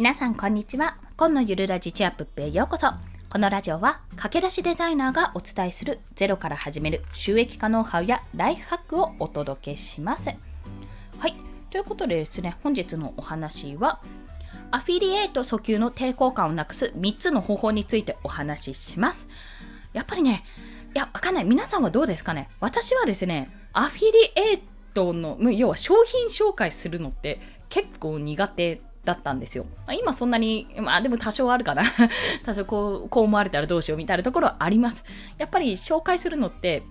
皆さんこんにちは。今のゆるラジチアップへようこそ。このラジオは駆け出しデザイナーがお伝えするゼロから始める収益化ノウハウやライフハックをお届けします。はい。ということでですね本日のお話はアフィリエイト訴求の抵抗感をなくす3つの方法についてお話しします。やっぱりねいや、わかんない。皆さんはどうですかね。私はですね、アフィリエイトの、要は商品紹介するのって結構苦手だったんですよ。ま今そんなに、まあでも多少あるかな。多少こう、こう思われたらどうしようみたいなところはあります。やっぱり紹介するのって、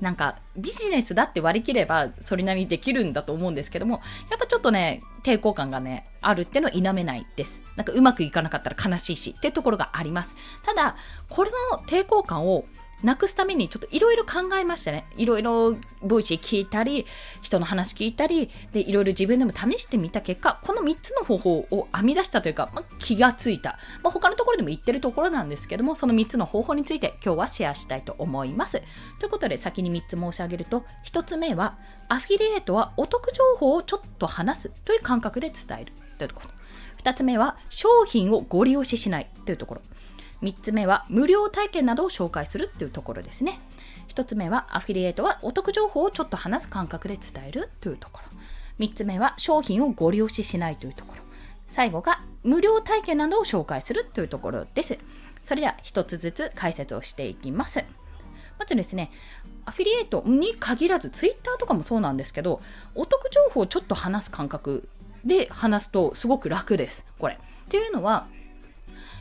なんかビジネスだって割り切ればそれなりにできるんだと思うんですけども、やっぱちょっとね、抵抗感がね、あるってのは否めないです。なんかうまくいかなかったら悲しいしっていうところがあります。ただ、これの抵抗感をなくすためにちょっといろいろ考えましたね。いろいろVoicy 聞いたり、人の話聞いたり、で、いろいろ自分でも試してみた結果、この3つの方法を編み出したというか、ま、気がついた。まあ、他のところでも言ってるところなんですけども、その3つの方法について今日はシェアしたいと思います。ということで、先に3つ申し上げると、1つ目は、アフィリエイトはお得情報をちょっと話すという感覚で伝えるというところ。2つ目は、商品をごり押ししないというところ。3つ目は無料体験などを紹介するっていうところですね。1つ目はアフィリエイトはお得情報をちょっと話す感覚で伝えるというところ。3つ目は商品をご利用ししないというところ。最後が無料体験などを紹介するというところです。それでは1つずつ解説をしていきます。まずですね、アフィリエイトに限らず、ツイッターとかもそうなんですけど、お得情報をちょっと話す感覚で話すとすごく楽です。これ。っていうのは、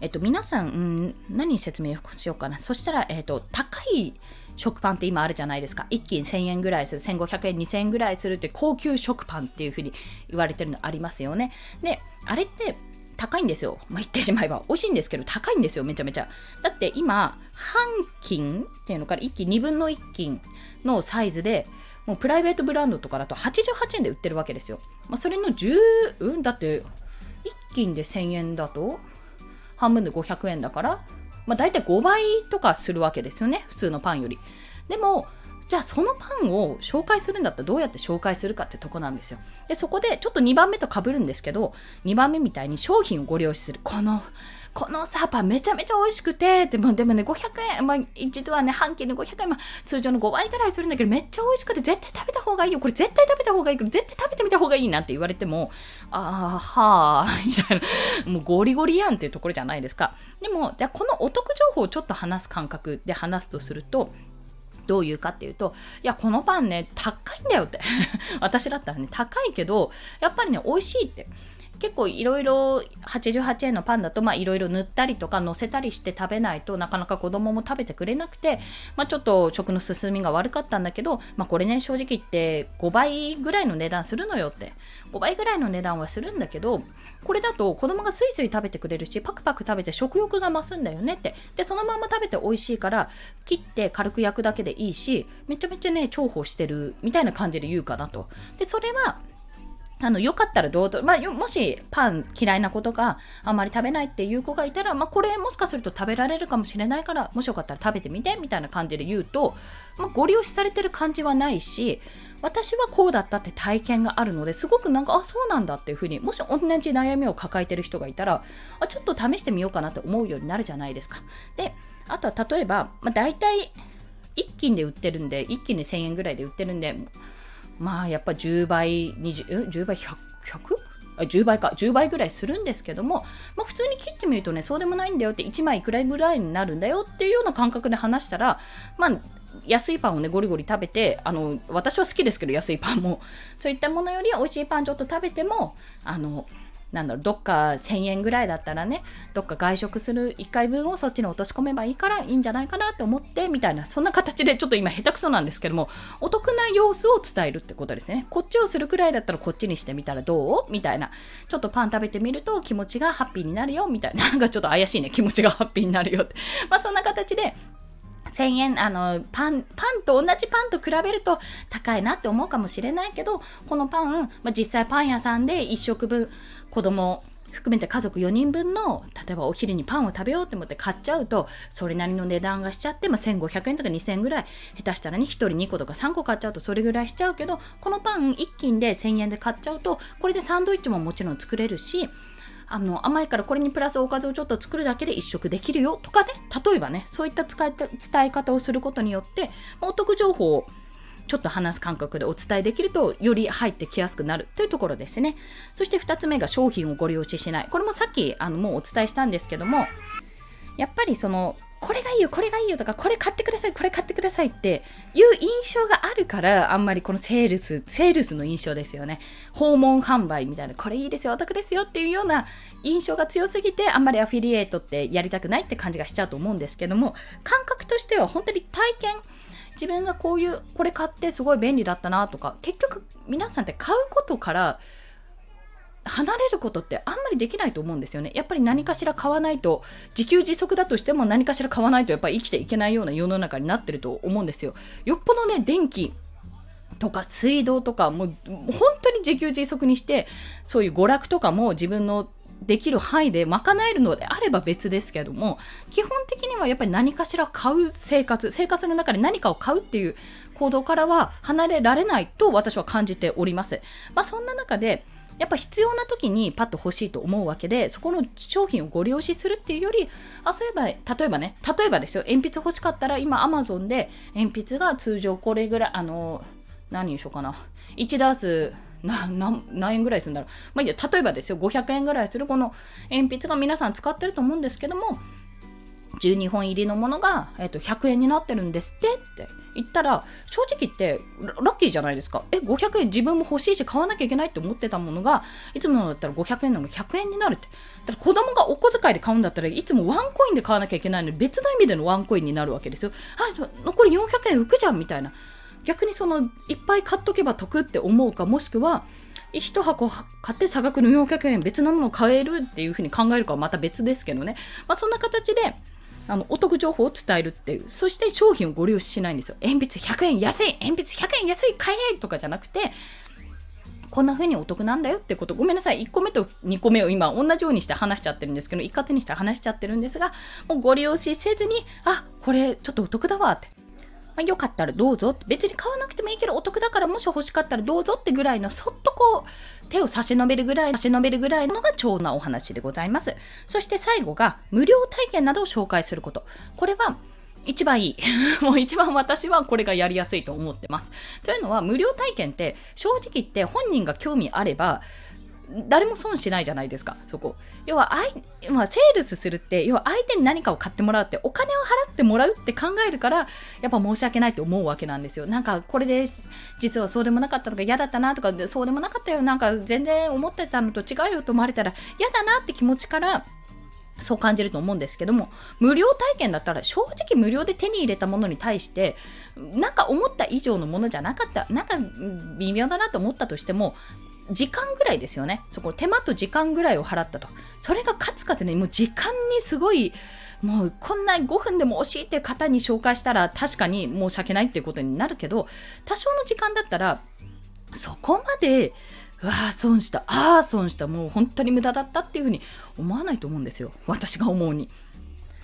えっと、皆さん、うん、何説明しようかな。そしたら、えっと、高い食パンって今あるじゃないですか。一斤1000円ぐらいする、1500円、2000円ぐらいするって高級食パンっていう風に言われてるのありますよね。で、あれって高いんですよ。まあ、言ってしまえば。美味しいんですけど、高いんですよ、めちゃめちゃ。だって今、半斤っていうのから1斤、2分の1斤のサイズで、もうプライベートブランドとかだと88円で売ってるわけですよ。まあ、それの10、うん、だって、1斤で1000円だと、半分で500円だから、まあ、大体5倍とかするわけですよね。普通のパンより。でもじゃあそのパンを紹介するんだったらどうやって紹介するかってとこなんですよ。でそこでちょっと2番目と被るんですけど2番目みたいに商品をご利用しする。このこのサーパンめちゃめちゃ美味しくて、でもでもね、500円、まあ、一度はね、半期で500円、まあ、通常の5倍ぐらいするんだけど、めっちゃ美味しくて、絶対食べた方がいいよ。これ絶対食べた方がいいけど、絶対食べてみた方がいいなって言われても、ああ、はあ、みたいな、もうゴリゴリやんっていうところじゃないですか。でも、じゃこのお得情報をちょっと話す感覚で話すとすると、どういうかっていうと、いや、このパンね、高いんだよって 私だったらね、高いけど、やっぱりね、美味しいって。結構いろいろ88円のパンだといろいろ塗ったりとか乗せたりして食べないとなかなか子供も食べてくれなくて、まあ、ちょっと食の進みが悪かったんだけど、まあ、これね正直言って5倍ぐらいの値段するのよって。5倍ぐらいの値段はするんだけどこれだと子供がスイスイ食べてくれるしパクパク食べて食欲が増すんだよねって。でそのまま食べて美味しいから切って軽く焼くだけでいいしめちゃめちゃね重宝してるみたいな感じで言うかなと。でそれはあの、よかったらどうぞ、まあ、もしパン嫌いな子とか、あんまり食べないっていう子がいたら、まあ、これもしかすると食べられるかもしれないから、もしよかったら食べてみて、みたいな感じで言うと、まあ、ご利用しされてる感じはないし、私はこうだったって体験があるのですごくなんか、あ、そうなんだっていうふうに、もし同じ悩みを抱えてる人がいたら、あ、ちょっと試してみようかなって思うようになるじゃないですか。で、あとは例えば、まあ、大体、1斤で売ってるんで、1斤で1000円ぐらいで売ってるんで、まあやっぱ10倍、20、10倍 100? 10倍か、10倍ぐらいするんですけども、まあ、普通に切ってみるとね、そうでもないんだよって、1枚いくらぐらいになるんだよっていうような感覚で話したら、まあ、安いパンをね、ゴリゴリ食べて、あの、私は好きですけど、安いパンも、そういったものより美味しいパンちょっと食べても、あの、なんだろう、どっか1000円ぐらいだったらね、どっか外食する1回分をそっちに落とし込めばいいからいいんじゃないかなって思って、みたいな、そんな形でちょっと今下手くそなんですけども、お得な様子を伝えるってことですね。こっちをするくらいだったらこっちにしてみたらどう？みたいな。ちょっとパン食べてみると気持ちがハッピーになるよ、みたいな。なんかちょっと怪しいね、気持ちがハッピーになるよって。まあそんな形で、1000円、あの、パン、パンと同じパンと比べると高いなって思うかもしれないけど、このパン、まあ、実際パン屋さんで1食分子供含めて家族4人分の例えばお昼にパンを食べようと思って買っちゃうとそれなりの値段がしちゃって、まあ、1500円とか2000円ぐらい下手したらね1人2個とか3個買っちゃうとそれぐらいしちゃうけどこのパン1斤で1000円で買っちゃうとこれでサンドイッチももちろん作れるしあの甘いからこれにプラスおかずをちょっと作るだけで1食できるよとかね。例えばねそういった使い伝え方をすることによってお得情報をちょっと話す感覚でお伝えできるとより入ってきやすくなるというところですね。そして2つ目が商品をご利用ししない。これもさっきあのもうお伝えしたんですけどもやっぱりそのこれがいいよ、これがいいよとか、これ買ってください、これ買ってくださいっていう印象があるから、あんまりこのセールス、セールスの印象ですよね。訪問販売みたいな、これいいですよ、お得ですよっていうような印象が強すぎて、あんまりアフィリエイトってやりたくないって感じがしちゃうと思うんですけども、感覚としては本当に体験、自分がこういう、これ買ってすごい便利だったなとか、結局皆さんって買うことから、離れることってあんまりできないと思うんですよね。やっぱり何かしら買わないと、自給自足だとしても何かしら買わないとやっぱり生きていけないような世の中になってると思うんですよ。よっぽどね、電気、とか水道とかもう本当に自給自足にしてそういう娯楽とかも自分のできる範囲で賄えるのであれば別ですけども基本的にはやっぱり何かしら買う生活生活の中で何かを買うっていう行動からは離れられないと私は感じております。まあ、そんな中でやっぱ必要な時にパッと欲しいと思うわけで、そこの商品をご利用しするっていうより、あ、そういえば、例えばね、例えばですよ、鉛筆欲しかったら今 Amazon で鉛筆が通常これぐらい、あの、何にしようかな。1ダースな何円ぐらいするんだろう。まあいいや、例えばですよ、500円ぐらいするこの鉛筆が皆さん使ってると思うんですけども、12本入りのものが、えー、と100円になってるんですってって。言ったら正直言ってラッキーじゃないですか。え500円自分も欲しいし買わなきゃいけないって思ってたものがいつものだったら500円なの100円になるって。だから子供がお小遣いで買うんだったらいつもワンコインで買わなきゃいけないのに別の意味でのワンコインになるわけですよ。あ残り400円浮くじゃんみたいな。逆にそのいっぱい買っとけば得って思うかもしくは1箱買って差額の400円別のものを買えるっていうふうに考えるかはまた別ですけどね、まあ、そんな形であのお得情報を伝えるっていうそして商品をご利用しないんですよ鉛筆100円安い鉛筆100円安い買えとかじゃなくてこんな風にお得なんだよってこと。ごめんなさい。1個目と2個目を今同じようにして話しちゃってるんですけど、一括にして話しちゃってるんですが、もうご利用しせずに、あ、これちょっとお得だわって。まあ、よかったらどうぞ。別に買わなくてもいいけどお得だからもし欲しかったらどうぞってぐらいのそっとこう手を差し伸べるぐらい、差し伸べるぐらいのが超なお話でございます。そして最後が無料体験などを紹介すること。これは一番いい。もう一番私はこれがやりやすいと思ってます。というのは無料体験って正直言って本人が興味あれば誰も損しないじゃないですか、そこ。要は、まあ、セールスするって、要は相手に何かを買ってもらうって、お金を払ってもらうって考えるから、やっぱ申し訳ないって思うわけなんですよ。なんか、これで、実はそうでもなかったとか、嫌だったなとか、そうでもなかったよ、なんか全然思ってたのと違うよと思われたら、嫌だなって気持ちから、そう感じると思うんですけども、無料体験だったら正直無料で手に入れたものに対して、なんか思った以上のものじゃなかった、なんか微妙だなと思ったとしても、時間ぐらいですよね。そこ手間と時間ぐらいを払ったと。それがカツカツね、もう時間にすごい、もうこんな5分でも惜しいって方に紹介したら確かに申し訳ないっていうことになるけど、多少の時間だったら、そこまで、うわあ、損した、ああ、損した、もう本当に無駄だったっていうふうに思わないと思うんですよ。私が思うに。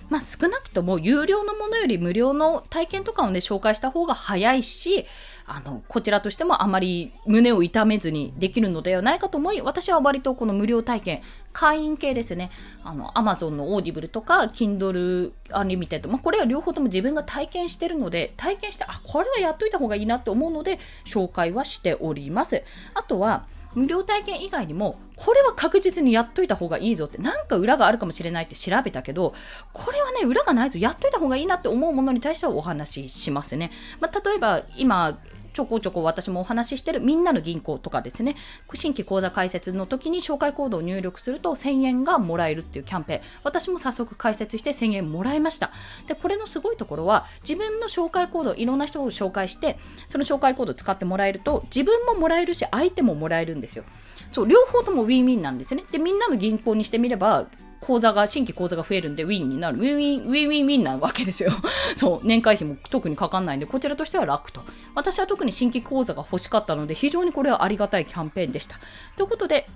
まあ、少なくとも有料のものより無料の体験とかをね、紹介した方が早いし、あの、こちらとしてもあまり胸を痛めずにできるのではないかと思い、私は割とこの無料体験、会員系ですね。あの、Amazon の Audible とか、Kindle Unlimited、まあ、これは両方とも自分が体験してるので、体験して、あ、これはやっといた方がいいなって思うので、紹介はしております。あとは、無料体験以外にも、これは確実にやっといた方がいいぞって、なんか裏があるかもしれないって調べたけど、これはね、裏がないぞ、やっといた方がいいなって思うものに対してはお話ししますね。まあ、例えば、今、ちょこちょこ私もお話ししてるみんなの銀行とかですね、新規口座開設の時に紹介コードを入力すると1000円がもらえるっていうキャンペーン、私も早速開設して1000円もらいました。で、これのすごいところは、自分の紹介コード、いろんな人を紹介して、その紹介コードを使ってもらえると、自分ももらえるし、相手ももらえるんですよ。そう、両方ともウィンウィンなんですね。で、みんなの銀行にしてみれば、口座が、新規口座が増えるんでウィンになる。ウィンウィン、ウィンウィンウィンなわけですよ。そう、年会費も特にかかんないんで、こちらとしては楽と。私は特に新規口座が欲しかったので、非常にこれはありがたいキャンペーンでした。ということで、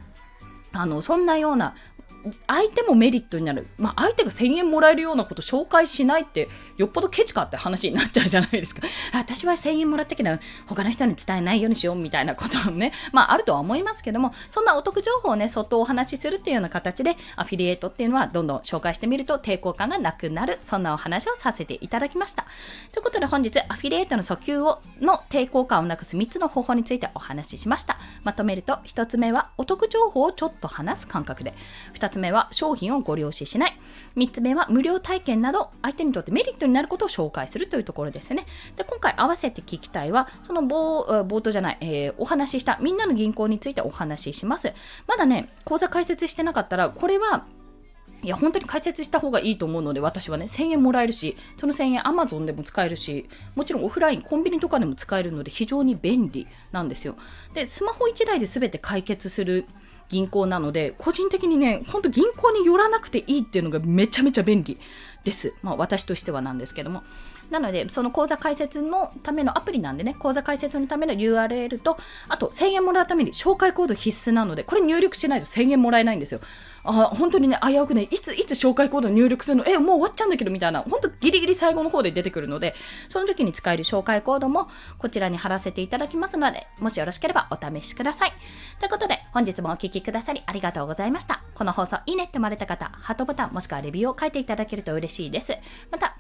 あの、そんなような相手もメリットになる。まあ、相手が1000円もらえるようなこと紹介しないって、よっぽどケチかって話になっちゃうじゃないですか。私は1000円もらったけど、他の人に伝えないようにしようみたいなこともね、まあ、あるとは思いますけども、そんなお得情報をね、そっとお話しするっていうような形で、アフィリエイトっていうのはどんどん紹介してみると抵抗感がなくなる、そんなお話をさせていただきました。ということで本日、アフィリエイトの訴求をの抵抗感をなくす3つの方法についてお話ししました。まとめると、1つ目はお得情報をちょっと話す感覚で、2 2つ目は商品をご了承しない。3つ目は無料体験など相手にとってメリットになることを紹介するというところですね。で今回合わせて聞きたいは、その冒冒頭じゃない、えー、お話ししたみんなの銀行についてお話しします。まだね、講座開設してなかったら、これはいや、本当に解説した方がいいと思うので、私はね、1000円もらえるし、その1000円 Amazon でも使えるし、もちろんオフライン、コンビニとかでも使えるので、非常に便利なんですよ。で、スマホ1台で全て解決する銀行なので、個人的にね、ほんと銀行に寄らなくていいっていうのがめちゃめちゃ便利。です。まあ私としてはなんですけども。なので、その講座開設のためのアプリなんでね、講座開設のための URL と、あと1000円もらうために紹介コード必須なので、これ入力しないと1000円もらえないんですよ。あ、本当にね、危うくね、いつ、いつ紹介コード入力するの？え、もう終わっちゃうんだけど、みたいな、本当ギリギリ最後の方で出てくるので、その時に使える紹介コードもこちらに貼らせていただきますので、もしよろしければお試しください。ということで、本日もお聴きくださりありがとうございました。この放送いいねって思われた方、ハートボタンもしくはレビューを書いていただけると嬉しいしいです。また、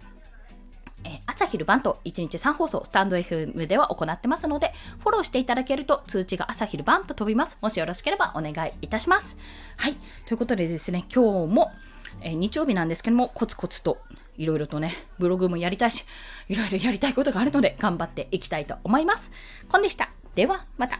え朝昼晩と1日3放送スタンド FM では行ってますので、フォローしていただけると通知が朝昼晩と飛びます。もしよろしければお願いいたします。はい。ということでですね、今日も、え、日曜日なんですけども、コツコツといろいろとね、ブログもやりたいし、いろいろやりたいことがあるので頑張っていきたいと思います。コンでした。では、また。